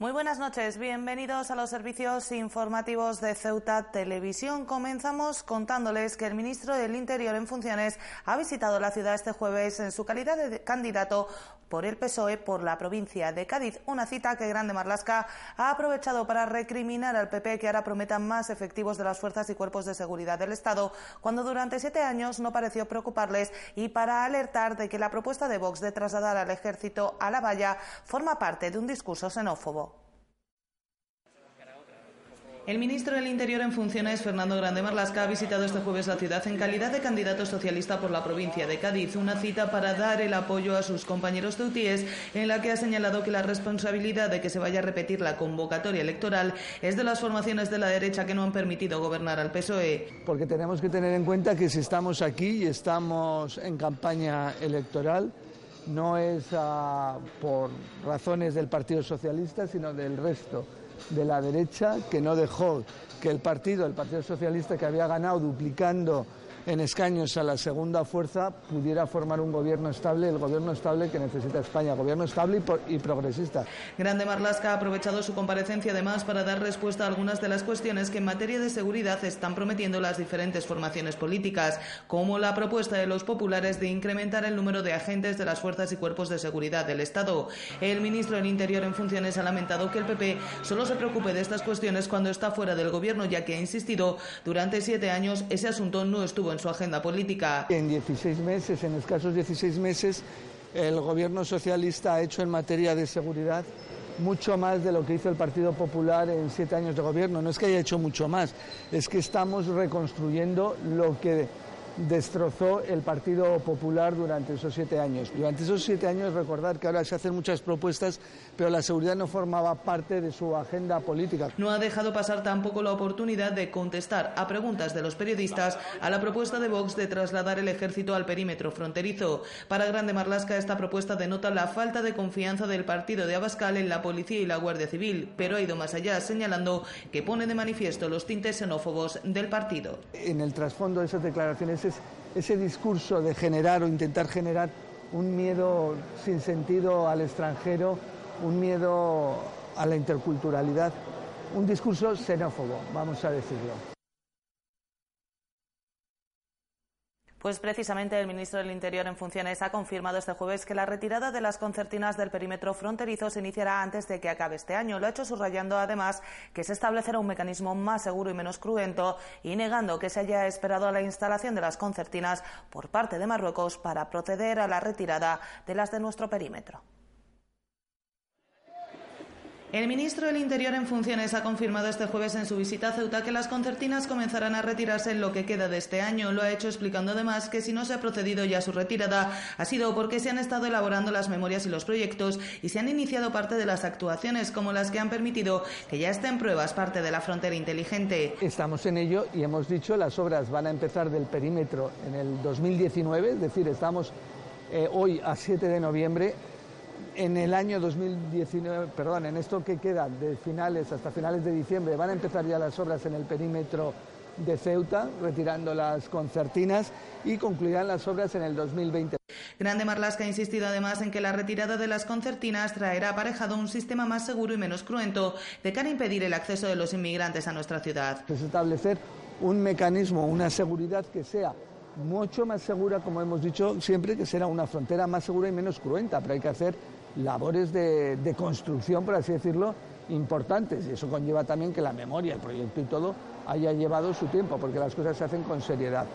Muy buenas noches, bienvenidos a los servicios informativos de Ceuta Televisión. Comenzamos contándoles que el ministro del Interior en funciones ha visitado la ciudad este jueves en su calidad de candidato por el PSOE por la provincia de Cádiz, una cita que Grande Marlasca ha aprovechado para recriminar al PP que ahora prometa más efectivos de las fuerzas y cuerpos de seguridad del Estado, cuando durante siete años no pareció preocuparles y para alertar de que la propuesta de Vox de trasladar al ejército a la valla forma parte de un discurso xenófobo. El ministro del Interior en funciones, Fernando Grande Marlasca, ha visitado este jueves la ciudad en calidad de candidato socialista por la provincia de Cádiz, una cita para dar el apoyo a sus compañeros ceutíes, en la que ha señalado que la responsabilidad de que se vaya a repetir la convocatoria electoral es de las formaciones de la derecha que no han permitido gobernar al PSOE. Porque tenemos que tener en cuenta que si estamos aquí y estamos en campaña electoral, no es uh, por razones del Partido Socialista, sino del resto de la derecha que no dejó que el partido, el Partido Socialista, que había ganado duplicando en escaños a la segunda fuerza pudiera formar un gobierno estable, el gobierno estable que necesita España, gobierno estable y, progresista. Grande Marlasca ha aprovechado su comparecencia además para dar respuesta a algunas de las cuestiones que en materia de seguridad están prometiendo las diferentes formaciones políticas, como la propuesta de los populares de incrementar el número de agentes de las fuerzas y cuerpos de seguridad del Estado. El ministro del Interior en funciones ha lamentado que el PP solo se preocupe de estas cuestiones cuando está fuera del gobierno, ya que ha insistido durante siete años ese asunto no estuvo en su agenda política. En 16 meses, en escasos 16 meses, el gobierno socialista ha hecho en materia de seguridad mucho más de lo que hizo el Partido Popular en siete años de gobierno. No es que haya hecho mucho más, es que estamos reconstruyendo lo que destrozó el Partido Popular durante esos siete años. Durante esos siete años, recordar que ahora se hacen muchas propuestas, pero la seguridad no formaba parte de su agenda política. No ha dejado pasar tampoco la oportunidad de contestar a preguntas de los periodistas a la propuesta de Vox de trasladar el ejército al perímetro fronterizo. Para Grande Marlasca, esta propuesta denota la falta de confianza del partido de Abascal en la policía y la Guardia Civil, pero ha ido más allá, señalando que pone de manifiesto los tintes xenófobos del partido. En el trasfondo de esas declaraciones ese discurso de generar o intentar generar un miedo sin sentido al extranjero, un miedo a la interculturalidad, un discurso xenófobo, vamos a decirlo. Pues precisamente el ministro del Interior en funciones ha confirmado este jueves que la retirada de las concertinas del perímetro fronterizo se iniciará antes de que acabe este año. Lo ha hecho subrayando además que se establecerá un mecanismo más seguro y menos cruento y negando que se haya esperado a la instalación de las concertinas por parte de Marruecos para proceder a la retirada de las de nuestro perímetro. El ministro del Interior en funciones ha confirmado este jueves en su visita a Ceuta que las concertinas comenzarán a retirarse en lo que queda de este año. Lo ha hecho explicando además que si no se ha procedido ya a su retirada ha sido porque se han estado elaborando las memorias y los proyectos y se han iniciado parte de las actuaciones como las que han permitido que ya esté en pruebas parte de la frontera inteligente. Estamos en ello y hemos dicho las obras van a empezar del perímetro en el 2019, es decir, estamos eh, hoy a 7 de noviembre en el año 2019, perdón, en esto que queda de finales hasta finales de diciembre, van a empezar ya las obras en el perímetro de Ceuta, retirando las concertinas y concluirán las obras en el 2020. Grande Marlasca ha insistido además en que la retirada de las concertinas traerá aparejado un sistema más seguro y menos cruento de cara a impedir el acceso de los inmigrantes a nuestra ciudad. Es establecer un mecanismo, una seguridad que sea mucho más segura, como hemos dicho siempre, que será una frontera más segura y menos cruenta, pero hay que hacer labores de, de construcción, por así decirlo, importantes. Y eso conlleva también que la memoria, el proyecto y todo haya llevado su tiempo, porque las cosas se hacen con seriedad.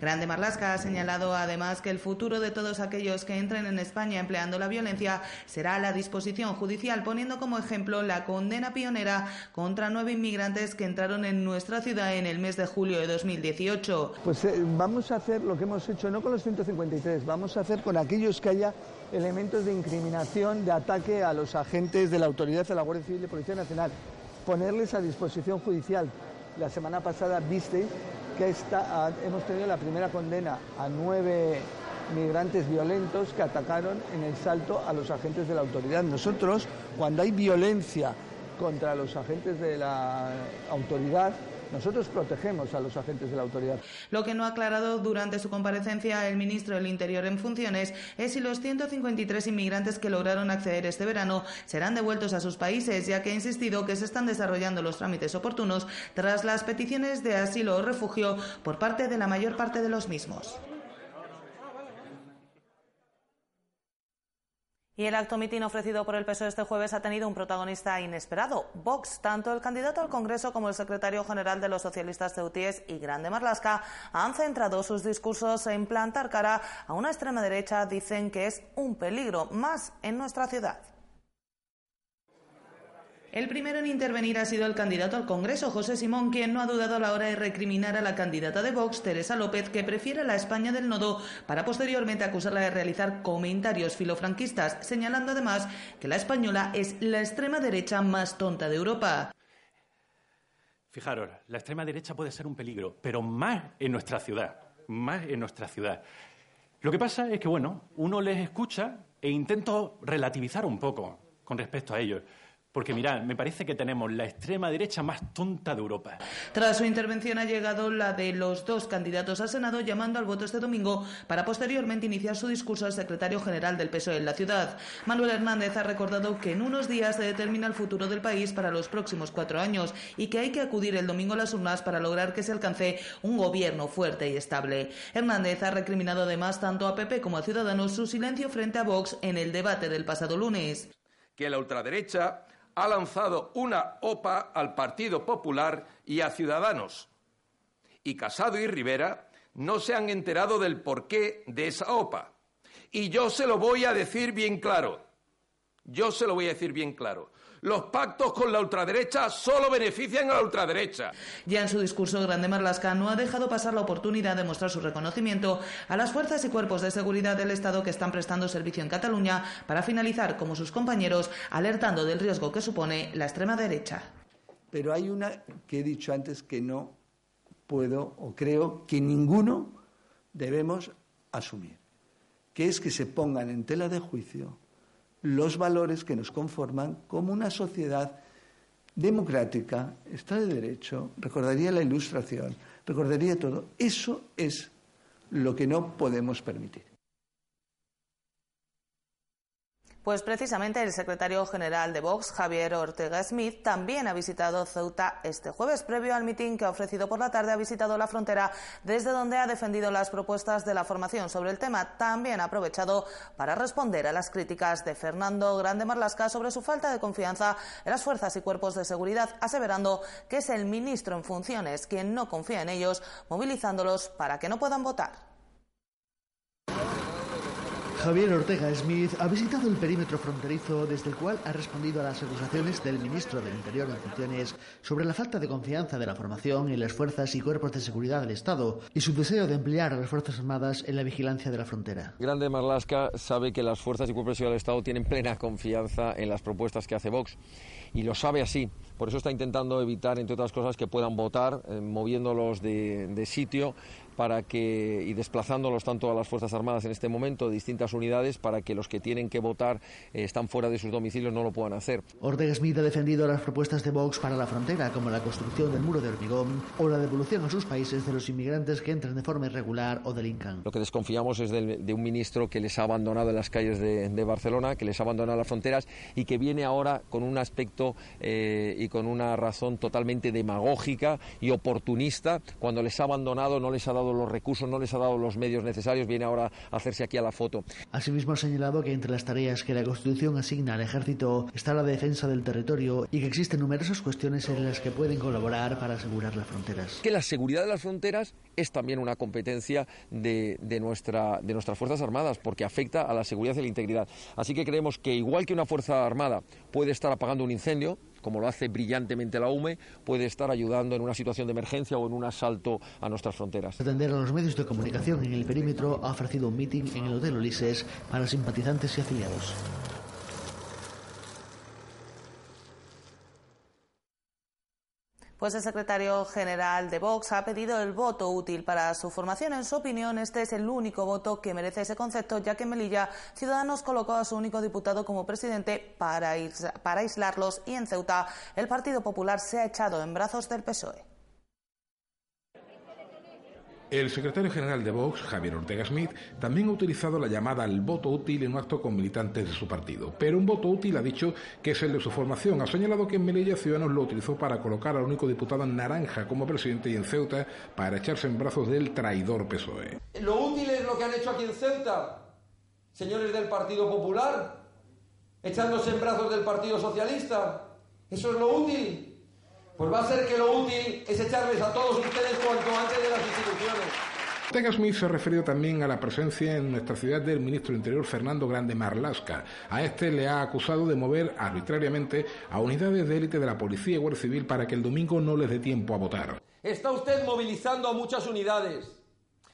Grande Marlasca ha señalado además que el futuro de todos aquellos que entren en España empleando la violencia será la disposición judicial, poniendo como ejemplo la condena pionera contra nueve inmigrantes que entraron en nuestra ciudad en el mes de julio de 2018. Pues eh, vamos a hacer lo que hemos hecho, no con los 153, vamos a hacer con aquellos que haya elementos de incriminación, de ataque a los agentes de la autoridad de la Guardia Civil y Policía Nacional, ponerles a disposición judicial. La semana pasada visteis que hemos tenido la primera condena a nueve migrantes violentos que atacaron en el salto a los agentes de la autoridad. Nosotros, cuando hay violencia contra los agentes de la autoridad nosotros protegemos a los agentes de la autoridad. Lo que no ha aclarado durante su comparecencia el ministro del Interior en funciones es si los 153 inmigrantes que lograron acceder este verano serán devueltos a sus países, ya que ha insistido que se están desarrollando los trámites oportunos tras las peticiones de asilo o refugio por parte de la mayor parte de los mismos. Y el acto mitin ofrecido por el PSOE este jueves ha tenido un protagonista inesperado. Vox, tanto el candidato al Congreso como el secretario general de los socialistas ceutíes y Grande Marlasca han centrado sus discursos en plantar cara a una extrema derecha, dicen que es un peligro más en nuestra ciudad. El primero en intervenir ha sido el candidato al Congreso, José Simón, quien no ha dudado a la hora de recriminar a la candidata de Vox, Teresa López, que prefiere la España del nodo, para posteriormente acusarla de realizar comentarios filofranquistas, señalando además que la española es la extrema derecha más tonta de Europa. Fijaros, la extrema derecha puede ser un peligro, pero más en nuestra ciudad, más en nuestra ciudad. Lo que pasa es que, bueno, uno les escucha e intento relativizar un poco con respecto a ellos. Porque mirad, me parece que tenemos la extrema derecha más tonta de Europa. Tras su intervención ha llegado la de los dos candidatos al Senado llamando al voto este domingo para posteriormente iniciar su discurso al secretario general del PSOE en la ciudad. Manuel Hernández ha recordado que en unos días se determina el futuro del país para los próximos cuatro años y que hay que acudir el domingo a las urnas para lograr que se alcance un gobierno fuerte y estable. Hernández ha recriminado además tanto a PP como a Ciudadanos su silencio frente a Vox en el debate del pasado lunes. Que la ultraderecha ha lanzado una OPA al Partido Popular y a Ciudadanos. Y Casado y Rivera no se han enterado del porqué de esa OPA. Y yo se lo voy a decir bien claro. Yo se lo voy a decir bien claro los pactos con la ultraderecha solo benefician a la ultraderecha. Ya en su discurso, Grande Marlasca no ha dejado pasar la oportunidad de mostrar su reconocimiento a las fuerzas y cuerpos de seguridad del Estado que están prestando servicio en Cataluña para finalizar, como sus compañeros, alertando del riesgo que supone la extrema derecha. Pero hay una que he dicho antes que no puedo o creo que ninguno debemos asumir, que es que se pongan en tela de juicio los valores que nos conforman como una sociedad democrática, está de derecho, recordaría la ilustración, recordaría todo. Eso es lo que no podemos permitir. Pues precisamente el secretario general de Vox, Javier Ortega Smith, también ha visitado Ceuta este jueves. Previo al mitin que ha ofrecido por la tarde, ha visitado la frontera desde donde ha defendido las propuestas de la formación sobre el tema. También ha aprovechado para responder a las críticas de Fernando Grande Marlasca sobre su falta de confianza en las fuerzas y cuerpos de seguridad, aseverando que es el ministro en funciones quien no confía en ellos, movilizándolos para que no puedan votar. Javier Ortega Smith ha visitado el perímetro fronterizo desde el cual ha respondido a las acusaciones del ministro del Interior en funciones sobre la falta de confianza de la formación en las fuerzas y cuerpos de seguridad del Estado y su deseo de emplear a las Fuerzas Armadas en la vigilancia de la frontera. Grande Marlasca sabe que las fuerzas y cuerpos de seguridad del Estado tienen plena confianza en las propuestas que hace Vox y lo sabe así. Por eso está intentando evitar, entre otras cosas, que puedan votar, eh, moviéndolos de, de sitio para que y desplazándolos tanto a las Fuerzas Armadas en este momento, distintas unidades, para que los que tienen que votar eh, están fuera de sus domicilios no lo puedan hacer. Ortega Smith ha defendido las propuestas de Vox para la frontera, como la construcción del muro de hormigón o la devolución a sus países de los inmigrantes que entran de forma irregular o delincan. Lo que desconfiamos es de, un ministro que les ha abandonado en las calles de, Barcelona, que les ha abandonado las fronteras y que viene ahora con un aspecto eh, y con una razón totalmente demagógica y oportunista. Cuando les ha abandonado no les ha dado los recursos, no les ha dado los medios necesarios, viene ahora a hacerse aquí a la foto. Asimismo ha señalado que entre las tareas que la Constitución asigna al ejército está la defensa del territorio y que existen numerosas cuestiones en las que pueden colaborar para asegurar las fronteras. Que la seguridad de las fronteras es también una competencia de, de, nuestra, de nuestras Fuerzas Armadas porque afecta a la seguridad y la integridad. Así que creemos que igual que una Fuerza Armada puede estar apagando un incendio, como lo hace brillantemente la UME, puede estar ayudando en una situación de emergencia o en un asalto a nuestras fronteras. Atender a los medios de comunicación en el perímetro ha ofrecido un meeting en el Hotel Ulises para simpatizantes y afiliados. Pues el secretario general de Vox ha pedido el voto útil para su formación. En su opinión, este es el único voto que merece ese concepto, ya que en Melilla Ciudadanos colocó a su único diputado como presidente para, para aislarlos y en Ceuta el Partido Popular se ha echado en brazos del PSOE. El secretario general de Vox, Javier Ortega Smith, también ha utilizado la llamada al voto útil en un acto con militantes de su partido. Pero un voto útil ha dicho que es el de su formación. Ha señalado que en Melilla Ciudadanos lo utilizó para colocar al único diputado en naranja como presidente y en Ceuta para echarse en brazos del traidor PSOE. Lo útil es lo que han hecho aquí en Ceuta, señores del Partido Popular, echándose en brazos del Partido Socialista. Eso es lo útil. Pues va a ser que lo útil es echarles a todos ustedes cuanto antes de las instituciones. Ortega Smith se ha referido también a la presencia en nuestra ciudad del ministro Interior Fernando Grande Marlasca. A este le ha acusado de mover arbitrariamente a unidades de élite de la Policía y Guardia Civil para que el domingo no les dé tiempo a votar. Está usted movilizando a muchas unidades,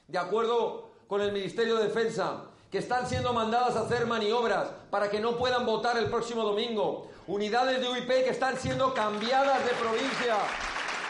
de acuerdo con el Ministerio de Defensa, que están siendo mandadas a hacer maniobras para que no puedan votar el próximo domingo. Unidades de UIP que están siendo cambiadas de provincia.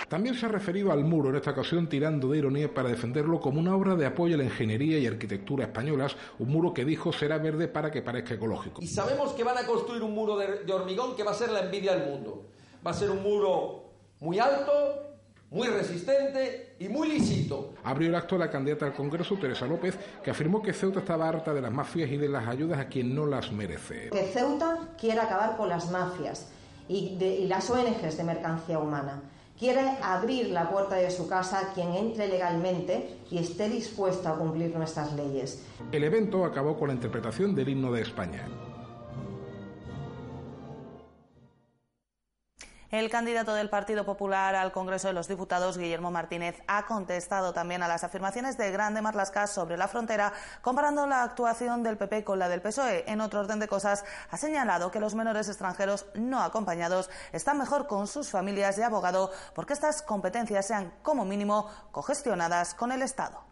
También se ha referido al muro, en esta ocasión tirando de ironía para defenderlo como una obra de apoyo a la ingeniería y arquitectura españolas, un muro que dijo será verde para que parezca ecológico. Y sabemos que van a construir un muro de, de hormigón que va a ser la envidia del mundo. Va a ser un muro muy alto, muy resistente y muy lícito. Abrió el acto la candidata al Congreso, Teresa López, que afirmó que Ceuta estaba harta de las mafias y de las ayudas a quien no las merece. Que Ceuta quiere acabar con las mafias y, de, y las ONGs de mercancía humana. Quiere abrir la puerta de su casa a quien entre legalmente y esté dispuesto a cumplir nuestras leyes. El evento acabó con la interpretación del himno de España. El candidato del Partido Popular al Congreso de los Diputados, Guillermo Martínez, ha contestado también a las afirmaciones de Grande Marlasca sobre la frontera, comparando la actuación del PP con la del PSOE. En otro orden de cosas, ha señalado que los menores extranjeros no acompañados están mejor con sus familias de abogado porque estas competencias sean, como mínimo, cogestionadas con el Estado.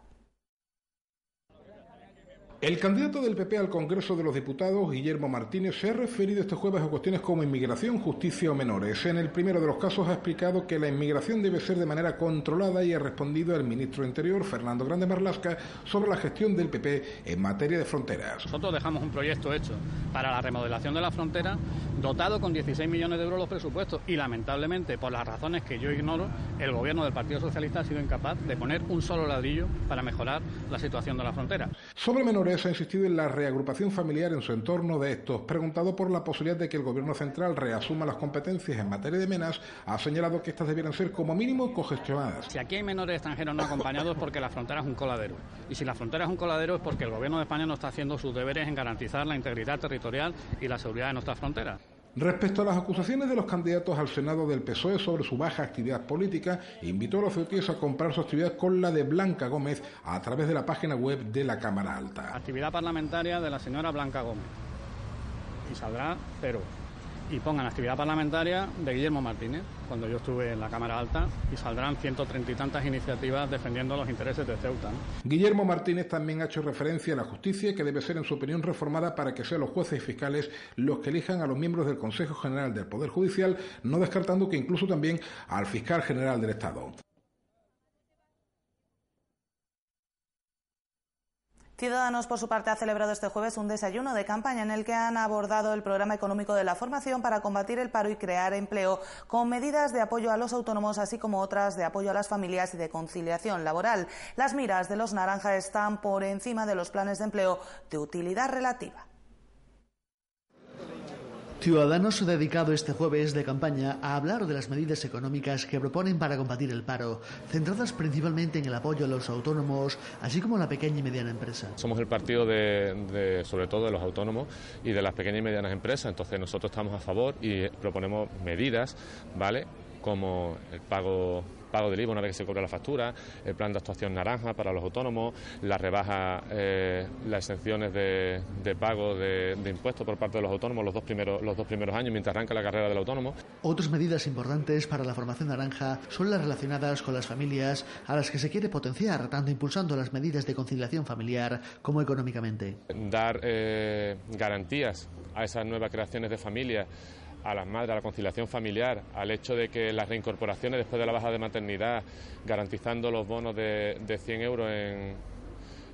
El candidato del PP al Congreso de los Diputados, Guillermo Martínez, se ha referido este jueves a cuestiones como inmigración, justicia o menores. En el primero de los casos ha explicado que la inmigración debe ser de manera controlada y ha respondido el ministro de Interior, Fernando Grande Marlasca, sobre la gestión del PP en materia de fronteras. Nosotros dejamos un proyecto hecho para la remodelación de la frontera, dotado con 16 millones de euros los presupuestos y lamentablemente, por las razones que yo ignoro, el gobierno del Partido Socialista ha sido incapaz de poner un solo ladrillo para mejorar la situación de la frontera. Sobre menores ha insistido en la reagrupación familiar en su entorno de estos. Preguntado por la posibilidad de que el Gobierno central reasuma las competencias en materia de menas, ha señalado que estas debieran ser como mínimo cogestionadas. Si aquí hay menores extranjeros no acompañados es porque la frontera es un coladero. Y si la frontera es un coladero es porque el Gobierno de España no está haciendo sus deberes en garantizar la integridad territorial y la seguridad de nuestras fronteras. Respecto a las acusaciones de los candidatos al Senado del PSOE sobre su baja actividad política, invitó a los ceutíes a comprar su actividad con la de Blanca Gómez a través de la página web de la Cámara Alta. Actividad parlamentaria de la señora Blanca Gómez. Y saldrá cero. Y pongan actividad parlamentaria de Guillermo Martínez, cuando yo estuve en la Cámara Alta, y saldrán ciento treinta y tantas iniciativas defendiendo los intereses de Ceuta. Guillermo Martínez también ha hecho referencia a la justicia que debe ser, en su opinión, reformada para que sean los jueces y fiscales los que elijan a los miembros del Consejo General del Poder Judicial, no descartando que incluso también al fiscal general del Estado. Ciudadanos, por su parte, ha celebrado este jueves un desayuno de campaña en el que han abordado el programa económico de la formación para combatir el paro y crear empleo, con medidas de apoyo a los autónomos, así como otras de apoyo a las familias y de conciliación laboral. Las miras de los naranja están por encima de los planes de empleo de utilidad relativa. Ciudadanos ha dedicado este jueves de campaña a hablar de las medidas económicas que proponen para combatir el paro, centradas principalmente en el apoyo a los autónomos, así como a la pequeña y mediana empresa. Somos el partido de, de, sobre todo de los autónomos y de las pequeñas y medianas empresas, entonces nosotros estamos a favor y proponemos medidas, ¿vale? como el pago pago del IVA una vez que se cobra la factura, el plan de actuación naranja para los autónomos, la rebaja, eh, las exenciones de, de pago de, de, impuestos por parte de los autónomos los dos, primeros, los dos primeros años mientras arranca la carrera del autónomo. Otras medidas importantes para la formación naranja son las relacionadas con las familias a las que se quiere potenciar, tanto impulsando las medidas de conciliación familiar como económicamente. Dar eh, garantías a esas nuevas creaciones de familias a las madres, a la conciliación familiar, al hecho de que las reincorporaciones después de la baja de maternidad, garantizando los bonos de, de 100 euros en,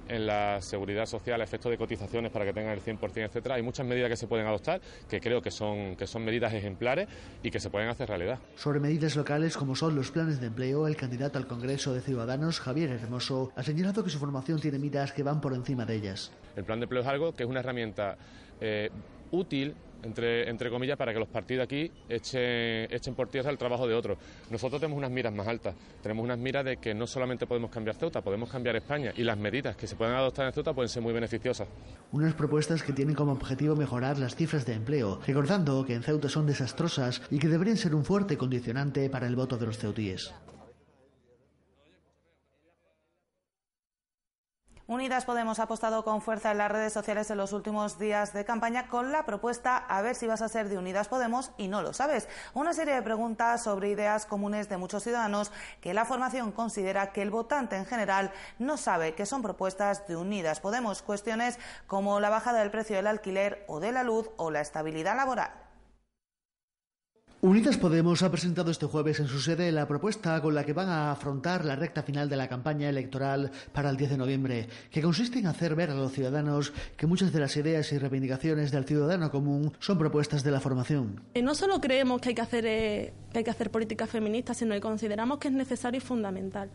en la seguridad social efectos de cotizaciones para que tengan el 100%, etcétera. Hay muchas medidas que se pueden adoptar que creo que son, que son medidas ejemplares y que se pueden hacer realidad. Sobre medidas locales como son los planes de empleo, el candidato al Congreso de Ciudadanos, Javier Hermoso, ha señalado que su formación tiene miras que van por encima de ellas. El plan de empleo es algo que es una herramienta eh, útil entre, entre comillas, para que los partidos aquí echen, echen por tierra el trabajo de otros. Nosotros tenemos unas miras más altas, tenemos unas miras de que no solamente podemos cambiar Ceuta, podemos cambiar España y las medidas que se pueden adoptar en Ceuta pueden ser muy beneficiosas. Unas propuestas que tienen como objetivo mejorar las cifras de empleo, recordando que en Ceuta son desastrosas y que deberían ser un fuerte condicionante para el voto de los ceutíes. Unidas Podemos ha apostado con fuerza en las redes sociales en los últimos días de campaña con la propuesta a ver si vas a ser de Unidas Podemos y no lo sabes. Una serie de preguntas sobre ideas comunes de muchos ciudadanos que la formación considera que el votante en general no sabe que son propuestas de Unidas Podemos. Cuestiones como la bajada del precio del alquiler o de la luz o la estabilidad laboral. Unidas Podemos ha presentado este jueves en su sede la propuesta con la que van a afrontar la recta final de la campaña electoral para el 10 de noviembre, que consiste en hacer ver a los ciudadanos que muchas de las ideas y reivindicaciones del ciudadano común son propuestas de la formación. Eh, no solo creemos que hay que hacer, eh, que hay que hacer política feminista, sino que consideramos que es necesario y fundamental.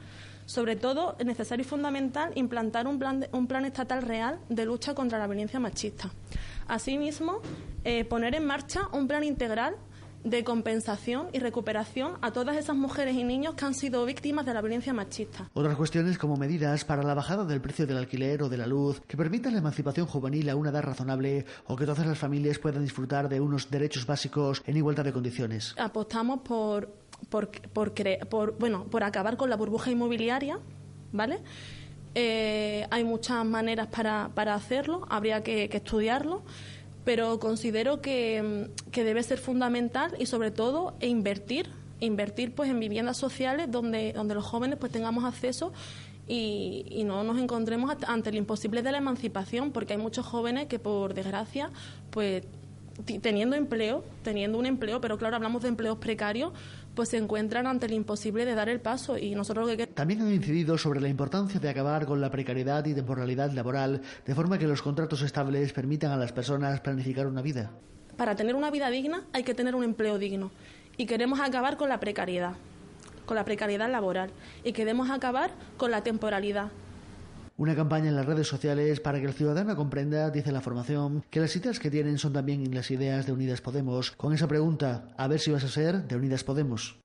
Sobre todo, es necesario y fundamental implantar un plan, un plan estatal real de lucha contra la violencia machista. Asimismo, eh, poner en marcha un plan integral de compensación y recuperación a todas esas mujeres y niños que han sido víctimas de la violencia machista. Otras cuestiones como medidas para la bajada del precio del alquiler o de la luz, que permitan la emancipación juvenil a una edad razonable o que todas las familias puedan disfrutar de unos derechos básicos en igualdad de condiciones. Apostamos por, por, por, bueno, por acabar con la burbuja inmobiliaria, ¿vale? Eh, hay muchas maneras para, para hacerlo, habría que, que estudiarlo pero considero mm, que, debe ser fundamental y sobre todo e invertir, invertir pues en viviendas sociales donde, donde los jóvenes pues tengamos acceso y, y, no nos encontremos ante el imposible de la emancipación, porque hay muchos jóvenes que por desgracia pues teniendo empleo, teniendo un empleo, pero claro, hablamos de empleos precarios, pues se encuentran ante el imposible de dar el paso y nosotros lo que También han incidido sobre la importancia de acabar con la precariedad y temporalidad laboral, de forma que los contratos estables permitan a las personas planificar una vida. Para tener una vida digna hay que tener un empleo digno y queremos acabar con la precariedad, con la precariedad laboral y queremos acabar con la temporalidad una campaña en las redes sociales para que el ciudadano comprenda, dice la formación, que las ideas que tienen son también las ideas de Unidas Podemos. Con esa pregunta, a ver si vas a ser de Unidas Podemos.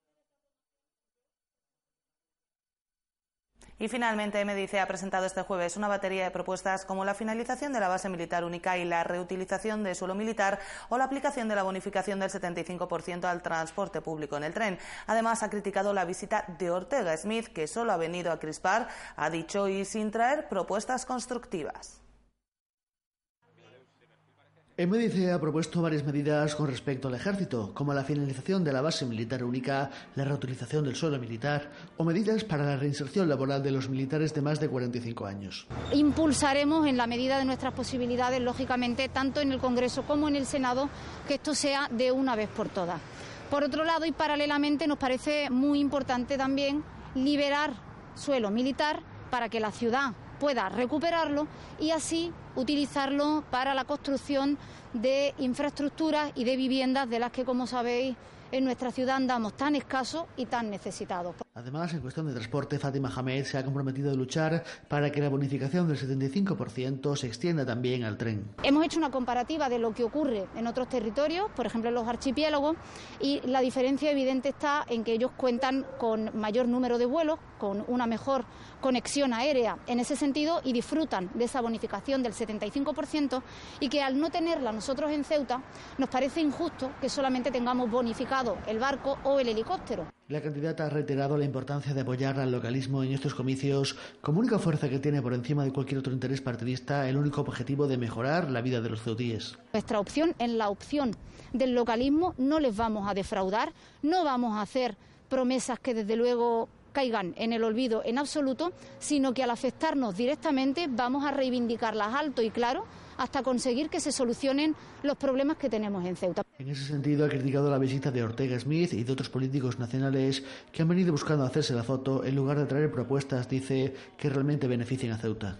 Y finalmente, Medice ha presentado este jueves una batería de propuestas como la finalización de la base militar única y la reutilización de suelo militar o la aplicación de la bonificación del 75% al transporte público en el tren. Además, ha criticado la visita de Ortega Smith, que solo ha venido a crispar, ha dicho, y sin traer propuestas constructivas. MDC ha propuesto varias medidas con respecto al ejército, como la finalización de la base militar única, la reutilización del suelo militar o medidas para la reinserción laboral de los militares de más de 45 años. Impulsaremos en la medida de nuestras posibilidades, lógicamente, tanto en el Congreso como en el Senado, que esto sea de una vez por todas. Por otro lado y paralelamente nos parece muy importante también liberar suelo militar para que la ciudad pueda recuperarlo y así utilizarlo para la construcción de infraestructuras y de viviendas de las que, como sabéis, en nuestra ciudad andamos tan escasos y tan necesitados. Además, en cuestión de transporte, Fátima Hamed se ha comprometido a luchar para que la bonificación del 75% se extienda también al tren. Hemos hecho una comparativa de lo que ocurre en otros territorios, por ejemplo en los archipiélagos, y la diferencia evidente está en que ellos cuentan con mayor número de vuelos, con una mejor conexión aérea en ese sentido y disfrutan de esa bonificación del 75% y que al no tenerla nosotros en Ceuta nos parece injusto que solamente tengamos bonificado el barco o el helicóptero. La candidata ha reiterado la importancia de apoyar al localismo en estos comicios como única fuerza que tiene por encima de cualquier otro interés partidista el único objetivo de mejorar la vida de los ceutíes. Nuestra opción en la opción del localismo no les vamos a defraudar, no vamos a hacer promesas que desde luego caigan en el olvido en absoluto, sino que al afectarnos directamente vamos a reivindicarlas alto y claro hasta conseguir que se solucionen los problemas que tenemos en Ceuta. En ese sentido, ha criticado la visita de Ortega Smith y de otros políticos nacionales que han venido buscando hacerse la foto en lugar de traer propuestas, dice, que realmente beneficien a Ceuta.